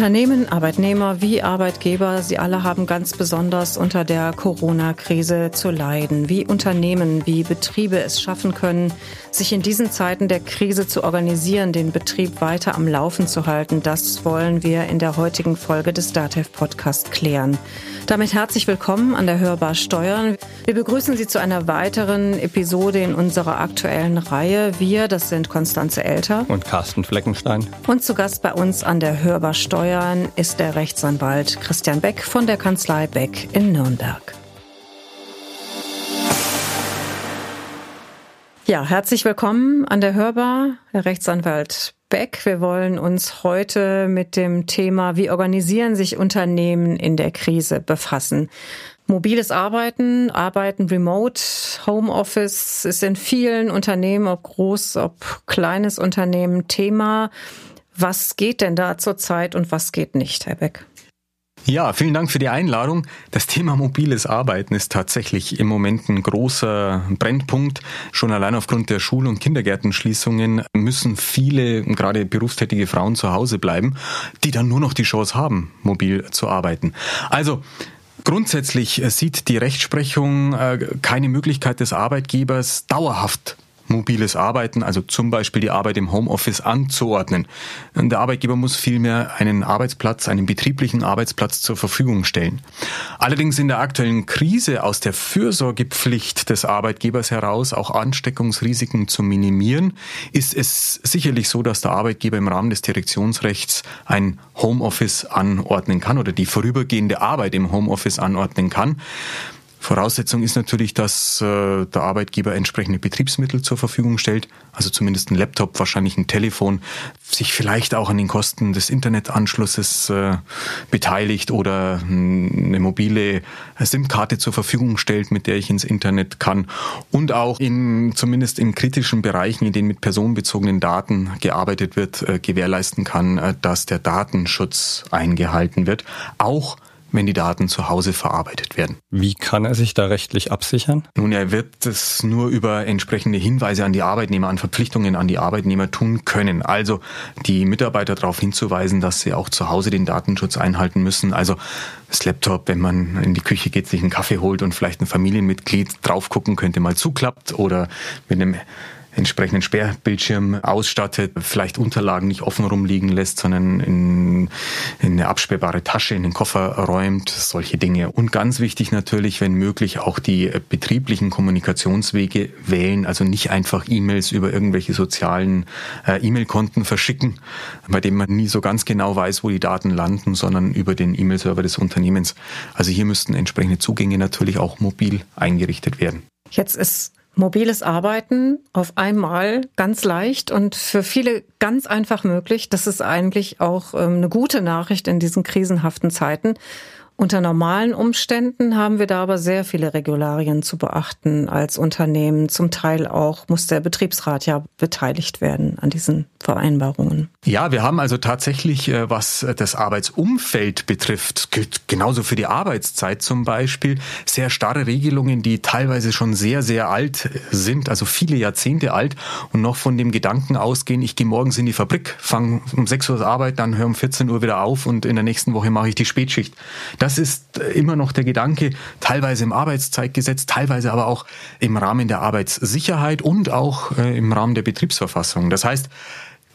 Unternehmen, Arbeitnehmer wie Arbeitgeber, sie alle haben ganz besonders unter der Corona-Krise zu leiden. Wie Unternehmen, wie Betriebe es schaffen können, sich in diesen Zeiten der Krise zu organisieren, den Betrieb weiter am Laufen zu halten, das wollen wir in der heutigen Folge des DATEV Podcast klären. Damit herzlich willkommen an der Hörbar Steuern. Wir begrüßen Sie zu einer weiteren Episode in unserer aktuellen Reihe. Wir, das sind Konstanze Elter und Carsten Fleckenstein. Und zu Gast bei uns an der Hörbar Steuern ist der Rechtsanwalt Christian Beck von der Kanzlei Beck in Nürnberg. Ja, herzlich willkommen an der Hörbar, Herr Rechtsanwalt Beck. Wir wollen uns heute mit dem Thema, wie organisieren sich Unternehmen in der Krise befassen. Mobiles Arbeiten, Arbeiten remote, Homeoffice ist in vielen Unternehmen, ob groß, ob kleines Unternehmen, Thema. Was geht denn da zurzeit und was geht nicht, Herr Beck? Ja, vielen Dank für die Einladung. Das Thema mobiles Arbeiten ist tatsächlich im Moment ein großer Brennpunkt. Schon allein aufgrund der Schul- und Kindergärtenschließungen müssen viele, gerade berufstätige Frauen zu Hause bleiben, die dann nur noch die Chance haben, mobil zu arbeiten. Also, Grundsätzlich sieht die Rechtsprechung äh, keine Möglichkeit des Arbeitgebers, dauerhaft mobiles Arbeiten, also zum Beispiel die Arbeit im Homeoffice anzuordnen. Der Arbeitgeber muss vielmehr einen Arbeitsplatz, einen betrieblichen Arbeitsplatz zur Verfügung stellen. Allerdings in der aktuellen Krise aus der Fürsorgepflicht des Arbeitgebers heraus auch Ansteckungsrisiken zu minimieren, ist es sicherlich so, dass der Arbeitgeber im Rahmen des Direktionsrechts ein Homeoffice anordnen kann oder die vorübergehende Arbeit im Homeoffice anordnen kann. Voraussetzung ist natürlich, dass äh, der Arbeitgeber entsprechende Betriebsmittel zur Verfügung stellt, also zumindest ein Laptop, wahrscheinlich ein Telefon, sich vielleicht auch an den Kosten des Internetanschlusses äh, beteiligt oder eine mobile SIM-Karte zur Verfügung stellt, mit der ich ins Internet kann und auch in zumindest in kritischen Bereichen, in denen mit personenbezogenen Daten gearbeitet wird, äh, gewährleisten kann, äh, dass der Datenschutz eingehalten wird. Auch wenn die Daten zu Hause verarbeitet werden. Wie kann er sich da rechtlich absichern? Nun, er wird es nur über entsprechende Hinweise an die Arbeitnehmer, an Verpflichtungen an die Arbeitnehmer tun können. Also die Mitarbeiter darauf hinzuweisen, dass sie auch zu Hause den Datenschutz einhalten müssen. Also das Laptop, wenn man in die Küche geht, sich einen Kaffee holt und vielleicht ein Familienmitglied drauf gucken könnte, mal zuklappt oder mit einem entsprechenden Sperrbildschirm ausstattet, vielleicht Unterlagen nicht offen rumliegen lässt, sondern in, in eine absperrbare Tasche in den Koffer räumt, solche Dinge. Und ganz wichtig natürlich, wenn möglich, auch die betrieblichen Kommunikationswege wählen, also nicht einfach E-Mails über irgendwelche sozialen äh, E-Mail-Konten verschicken, bei denen man nie so ganz genau weiß, wo die Daten landen, sondern über den E-Mail-Server des Unternehmens. Also hier müssten entsprechende Zugänge natürlich auch mobil eingerichtet werden. Jetzt ist mobiles Arbeiten auf einmal ganz leicht und für viele ganz einfach möglich. Das ist eigentlich auch ähm, eine gute Nachricht in diesen krisenhaften Zeiten. Unter normalen Umständen haben wir da aber sehr viele Regularien zu beachten als Unternehmen. Zum Teil auch muss der Betriebsrat ja beteiligt werden an diesen Vereinbarungen. Ja, wir haben also tatsächlich, äh, was das Arbeitsumfeld betrifft, gilt genauso für die Arbeitszeit zum Beispiel, sehr starre Regelungen, die teilweise schon sehr, sehr alt sind, also viele Jahrzehnte alt und noch von dem Gedanken ausgehen, ich gehe morgens in die Fabrik, fange um 6 Uhr Arbeit, dann höre um 14 Uhr wieder auf und in der nächsten Woche mache ich die Spätschicht. Das das ist immer noch der Gedanke, teilweise im Arbeitszeitgesetz, teilweise aber auch im Rahmen der Arbeitssicherheit und auch äh, im Rahmen der Betriebsverfassung. Das heißt,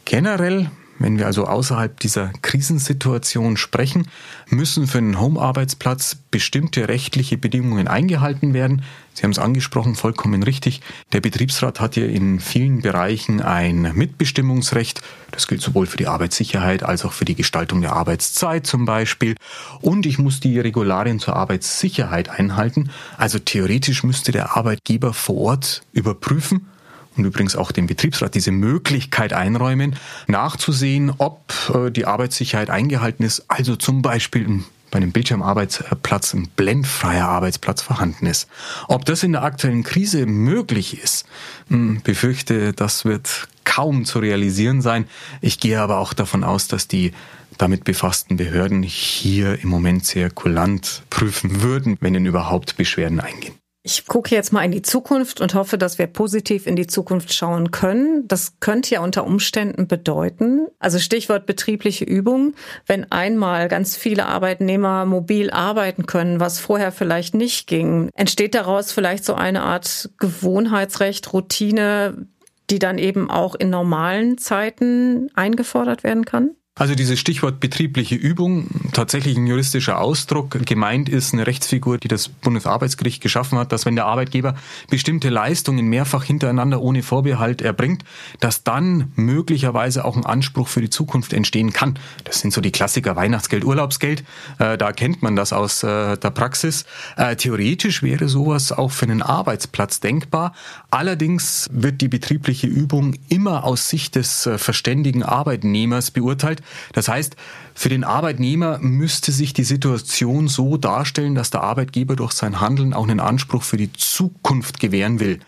generell wenn wir also außerhalb dieser Krisensituation sprechen, müssen für einen Home-Arbeitsplatz bestimmte rechtliche Bedingungen eingehalten werden. Sie haben es angesprochen, vollkommen richtig. Der Betriebsrat hat hier in vielen Bereichen ein Mitbestimmungsrecht. Das gilt sowohl für die Arbeitssicherheit als auch für die Gestaltung der Arbeitszeit zum Beispiel. Und ich muss die Regularien zur Arbeitssicherheit einhalten. Also theoretisch müsste der Arbeitgeber vor Ort überprüfen, und übrigens auch dem Betriebsrat diese Möglichkeit einräumen, nachzusehen, ob äh, die Arbeitssicherheit eingehalten ist, also zum Beispiel bei einem Bildschirmarbeitsplatz ein blendfreier Arbeitsplatz vorhanden ist. Ob das in der aktuellen Krise möglich ist, hm, befürchte, das wird kaum zu realisieren sein. Ich gehe aber auch davon aus, dass die damit befassten Behörden hier im Moment sehr kulant prüfen würden, wenn denn überhaupt Beschwerden eingehen. Ich gucke jetzt mal in die Zukunft und hoffe, dass wir positiv in die Zukunft schauen können. Das könnte ja unter Umständen bedeuten, also Stichwort betriebliche Übung, wenn einmal ganz viele Arbeitnehmer mobil arbeiten können, was vorher vielleicht nicht ging, entsteht daraus vielleicht so eine Art Gewohnheitsrecht, Routine, die dann eben auch in normalen Zeiten eingefordert werden kann? Also dieses Stichwort betriebliche Übung, tatsächlich ein juristischer Ausdruck. Gemeint ist eine Rechtsfigur, die das Bundesarbeitsgericht geschaffen hat, dass wenn der Arbeitgeber bestimmte Leistungen mehrfach hintereinander ohne Vorbehalt erbringt, dass dann möglicherweise auch ein Anspruch für die Zukunft entstehen kann. Das sind so die Klassiker Weihnachtsgeld, Urlaubsgeld. Äh, da kennt man das aus äh, der Praxis. Äh, theoretisch wäre sowas auch für einen Arbeitsplatz denkbar. Allerdings wird die betriebliche Übung immer aus Sicht des verständigen Arbeitnehmers beurteilt. Das heißt, für den Arbeitnehmer müsste sich die Situation so darstellen, dass der Arbeitgeber durch sein Handeln auch einen Anspruch für die Zukunft gewähren will.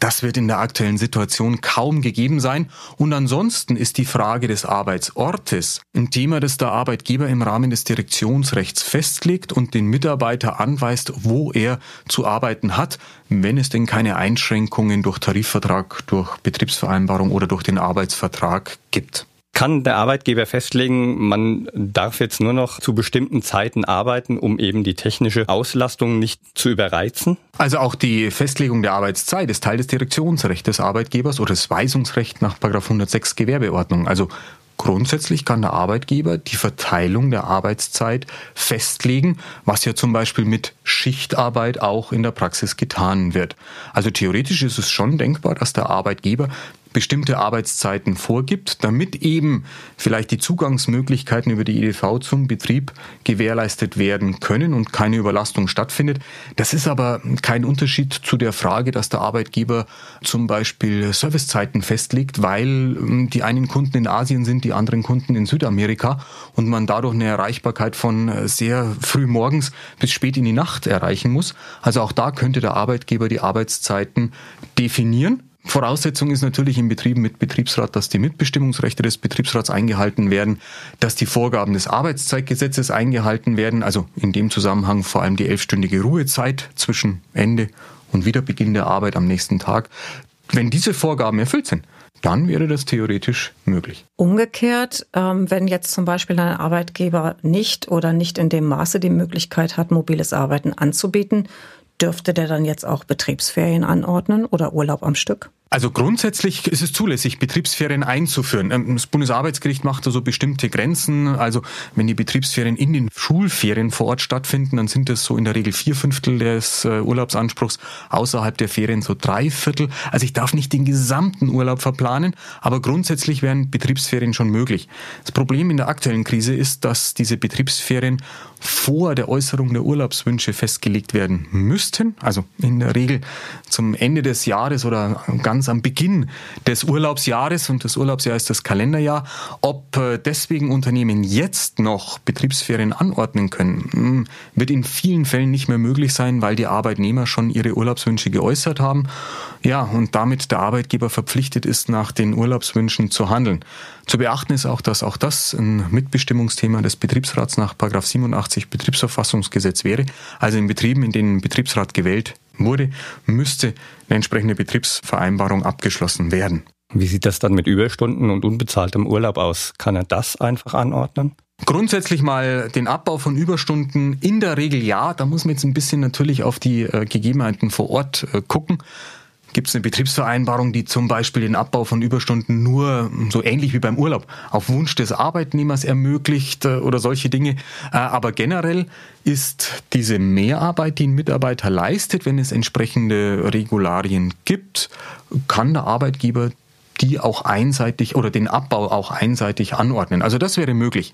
Das wird in der aktuellen Situation kaum gegeben sein. Und ansonsten ist die Frage des Arbeitsortes ein Thema, das der Arbeitgeber im Rahmen des Direktionsrechts festlegt und den Mitarbeiter anweist, wo er zu arbeiten hat, wenn es denn keine Einschränkungen durch Tarifvertrag, durch Betriebsvereinbarung oder durch den Arbeitsvertrag gibt kann der Arbeitgeber festlegen, man darf jetzt nur noch zu bestimmten Zeiten arbeiten, um eben die technische Auslastung nicht zu überreizen? Also auch die Festlegung der Arbeitszeit ist Teil des Direktionsrechts des Arbeitgebers oder des Weisungsrechts nach 106 Gewerbeordnung. Also Grundsätzlich kann der Arbeitgeber die Verteilung der Arbeitszeit festlegen, was ja zum Beispiel mit Schichtarbeit auch in der Praxis getan wird. Also theoretisch ist es schon denkbar, dass der Arbeitgeber bestimmte Arbeitszeiten vorgibt, damit eben vielleicht die Zugangsmöglichkeiten über die EDV zum Betrieb gewährleistet werden können und keine Überlastung stattfindet. Das ist aber kein Unterschied zu der Frage, dass der Arbeitgeber zum Beispiel Servicezeiten festlegt, weil ähm, die einen Kunden in Asien sind, die anderen Kunden in Südamerika und man dadurch eine Erreichbarkeit von äh, sehr früh morgens bis spät in die Nacht erreichen muss. Also auch da könnte der Arbeitgeber die Arbeitszeiten definieren Voraussetzung ist natürlich in Betrieben mit Betriebsrat, dass die Mitbestimmungsrechte des Betriebsrats eingehalten werden, dass die Vorgaben des Arbeitszeitgesetzes eingehalten werden, also in dem Zusammenhang vor allem die elfstündige Ruhezeit zwischen Ende und Wiederbeginn der Arbeit am nächsten Tag. Wenn diese Vorgaben erfüllt sind, dann wäre das theoretisch möglich. Umgekehrt, ähm, wenn jetzt zum Beispiel ein Arbeitgeber nicht oder nicht in dem Maße die Möglichkeit hat, mobiles Arbeiten anzubieten, dürfte der dann jetzt auch Betriebsferien anordnen oder Urlaub am Stück? Also grundsätzlich ist es zulässig, Betriebsferien einzuführen. Ähm, das Bundesarbeitsgericht macht da so bestimmte Grenzen. Also wenn die Betriebsferien in den Schulferien vor Ort stattfinden, dann sind das so in der Regel vier Fünftel des äh, Urlaubsanspruchs, außerhalb der Ferien so drei Viertel. Also ich darf nicht den gesamten Urlaub verplanen, aber grundsätzlich wären Betriebsferien schon möglich. Das Problem in der aktuellen Krise ist, dass diese Betriebsferien vor der Äußerung der Urlaubswünsche festgelegt werden müssten. Also in der Regel zum Ende des Jahres oder ganz ganz am Beginn des Urlaubsjahres und das Urlaubsjahr ist das Kalenderjahr. Ob äh, deswegen Unternehmen jetzt noch Betriebsferien anordnen können, hm, wird in vielen Fällen nicht mehr möglich sein, weil die Arbeitnehmer schon ihre Urlaubswünsche geäußert haben. Ja, und damit der Arbeitgeber verpflichtet ist, nach den Urlaubswünschen zu handeln. Zu beachten ist auch, dass auch das ein Mitbestimmungsthema des Betriebsrats nach 87 Betriebsverfassungsgesetz wäre. Also in Betrieben, in denen Betriebsrat gewählt wurde, müsste eine entsprechende Betriebsvereinbarung abgeschlossen werden. Wie sieht das dann mit Überstunden und unbezahltem Urlaub aus? Kann er das einfach anordnen? Grundsätzlich mal den Abbau von Überstunden in der Regel ja. Da muss man jetzt ein bisschen natürlich auf die äh, Gegebenheiten vor Ort äh, gucken. Gibt es eine Betriebsvereinbarung, die zum Beispiel den Abbau von Überstunden nur so ähnlich wie beim Urlaub auf Wunsch des Arbeitnehmers ermöglicht äh, oder solche Dinge? Äh, aber generell ist diese Mehrarbeit, die ein Mitarbeiter leistet, wenn es entsprechende Regularien gibt, kann der Arbeitgeber die auch einseitig oder den Abbau auch einseitig anordnen. Also das wäre möglich.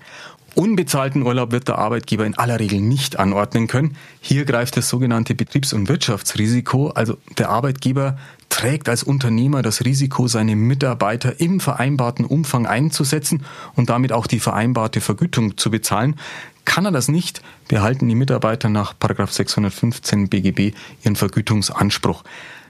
Unbezahlten Urlaub wird der Arbeitgeber in aller Regel nicht anordnen können. Hier greift das sogenannte Betriebs- und Wirtschaftsrisiko. Also der Arbeitgeber trägt als Unternehmer das Risiko, seine Mitarbeiter im vereinbarten Umfang einzusetzen und damit auch die vereinbarte Vergütung zu bezahlen. Kann er das nicht, behalten die Mitarbeiter nach 615 BGB ihren Vergütungsanspruch.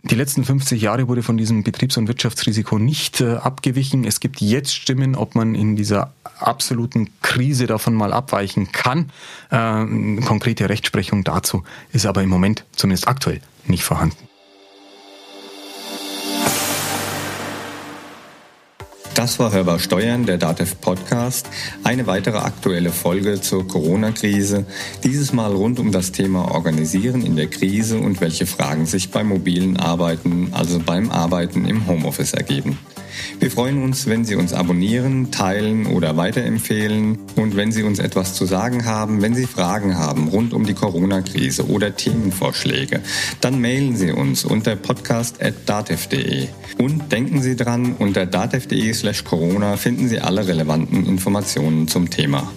Die letzten 50 Jahre wurde von diesem Betriebs- und Wirtschaftsrisiko nicht äh, abgewichen. Es gibt jetzt Stimmen, ob man in dieser absoluten Krise davon mal abweichen kann. Äh, konkrete Rechtsprechung dazu ist aber im Moment, zumindest aktuell, nicht vorhanden. Das war Hörbar Steuern, der DATEV Podcast. Eine weitere aktuelle Folge zur Corona-Krise. Dieses Mal rund um das Thema Organisieren in der Krise und welche Fragen sich beim mobilen Arbeiten, also beim Arbeiten im Homeoffice ergeben. Wir freuen uns, wenn Sie uns abonnieren, teilen oder weiterempfehlen und wenn Sie uns etwas zu sagen haben, wenn Sie Fragen haben rund um die Corona-Krise oder Themenvorschläge, dann mailen Sie uns unter podcast.datev.de. Und denken Sie dran, unter datev.de slash Corona finden Sie alle relevanten Informationen zum Thema.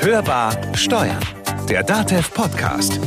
Hörbar Steuern, der DATEV Podcast.